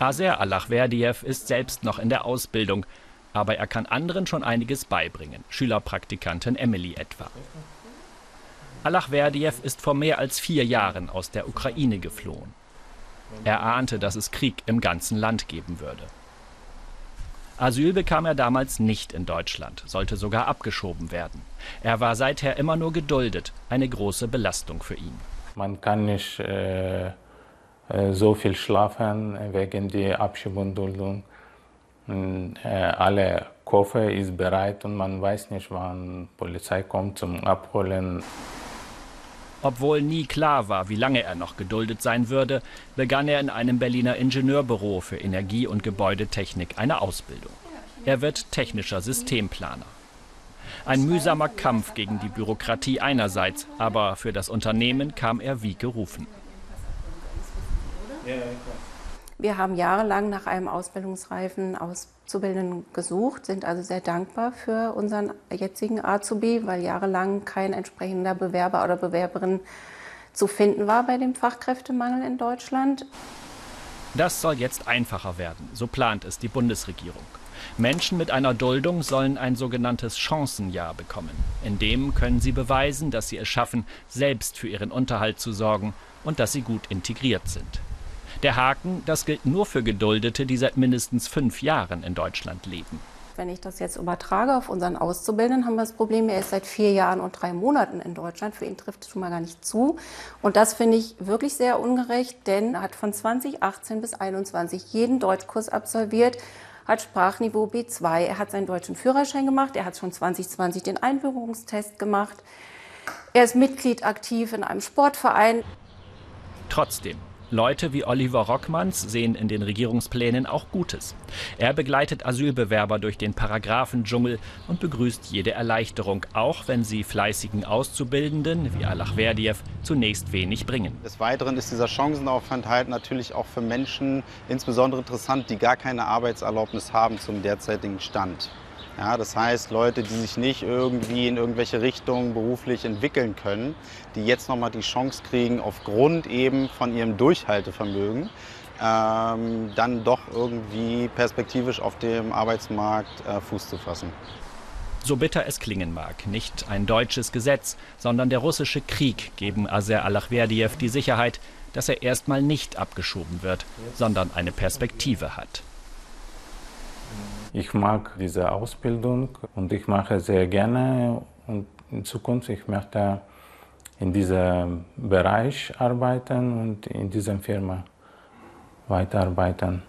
Aser Alachverdiev ist selbst noch in der Ausbildung, aber er kann anderen schon einiges beibringen, Schülerpraktikantin Emily etwa. Alachverdiev ist vor mehr als vier Jahren aus der Ukraine geflohen. Er ahnte, dass es Krieg im ganzen Land geben würde. Asyl bekam er damals nicht in Deutschland, sollte sogar abgeschoben werden. Er war seither immer nur geduldet, eine große Belastung für ihn. Man kann nicht äh, so viel schlafen wegen der Abschiebung. Äh, alle Koffer ist bereit und man weiß nicht, wann die Polizei kommt zum Abholen. Obwohl nie klar war, wie lange er noch geduldet sein würde, begann er in einem Berliner Ingenieurbüro für Energie- und Gebäudetechnik eine Ausbildung. Er wird technischer Systemplaner. Ein mühsamer Kampf gegen die Bürokratie einerseits, aber für das Unternehmen kam er wie gerufen. Wir haben jahrelang nach einem ausbildungsreifen Auszubildenden gesucht, sind also sehr dankbar für unseren jetzigen Azubi, weil jahrelang kein entsprechender Bewerber oder Bewerberin zu finden war bei dem Fachkräftemangel in Deutschland. Das soll jetzt einfacher werden, so plant es die Bundesregierung. Menschen mit einer Duldung sollen ein sogenanntes Chancenjahr bekommen. In dem können sie beweisen, dass sie es schaffen, selbst für ihren Unterhalt zu sorgen und dass sie gut integriert sind. Der Haken, das gilt nur für Geduldete, die seit mindestens fünf Jahren in Deutschland leben. Wenn ich das jetzt übertrage auf unseren Auszubildenden, haben wir das Problem, er ist seit vier Jahren und drei Monaten in Deutschland. Für ihn trifft es schon mal gar nicht zu. Und das finde ich wirklich sehr ungerecht, denn er hat von 2018 bis 2021 jeden Deutschkurs absolviert hat Sprachniveau B2. Er hat seinen deutschen Führerschein gemacht. Er hat schon 2020 den Einbürgerungstest gemacht. Er ist Mitglied aktiv in einem Sportverein. Trotzdem, Leute wie Oliver Rockmanns sehen in den Regierungsplänen auch Gutes. Er begleitet Asylbewerber durch den Paragraphendschungel und begrüßt jede Erleichterung, auch wenn sie fleißigen Auszubildenden wie Alachverdiev zunächst wenig bringen. Des Weiteren ist dieser Chancenaufenthalt natürlich auch für Menschen insbesondere interessant, die gar keine Arbeitserlaubnis haben zum derzeitigen Stand. Ja, das heißt, Leute, die sich nicht irgendwie in irgendwelche Richtungen beruflich entwickeln können, die jetzt nochmal die Chance kriegen, aufgrund eben von ihrem Durchhaltevermögen, ähm, dann doch irgendwie perspektivisch auf dem Arbeitsmarkt äh, Fuß zu fassen. So bitter es klingen mag, nicht ein deutsches Gesetz, sondern der russische Krieg geben Aser Alachverdiev die Sicherheit, dass er erstmal nicht abgeschoben wird, sondern eine Perspektive hat. Ich mag diese Ausbildung und ich mache sehr gerne und in Zukunft ich möchte in diesem Bereich arbeiten und in dieser Firma weiterarbeiten.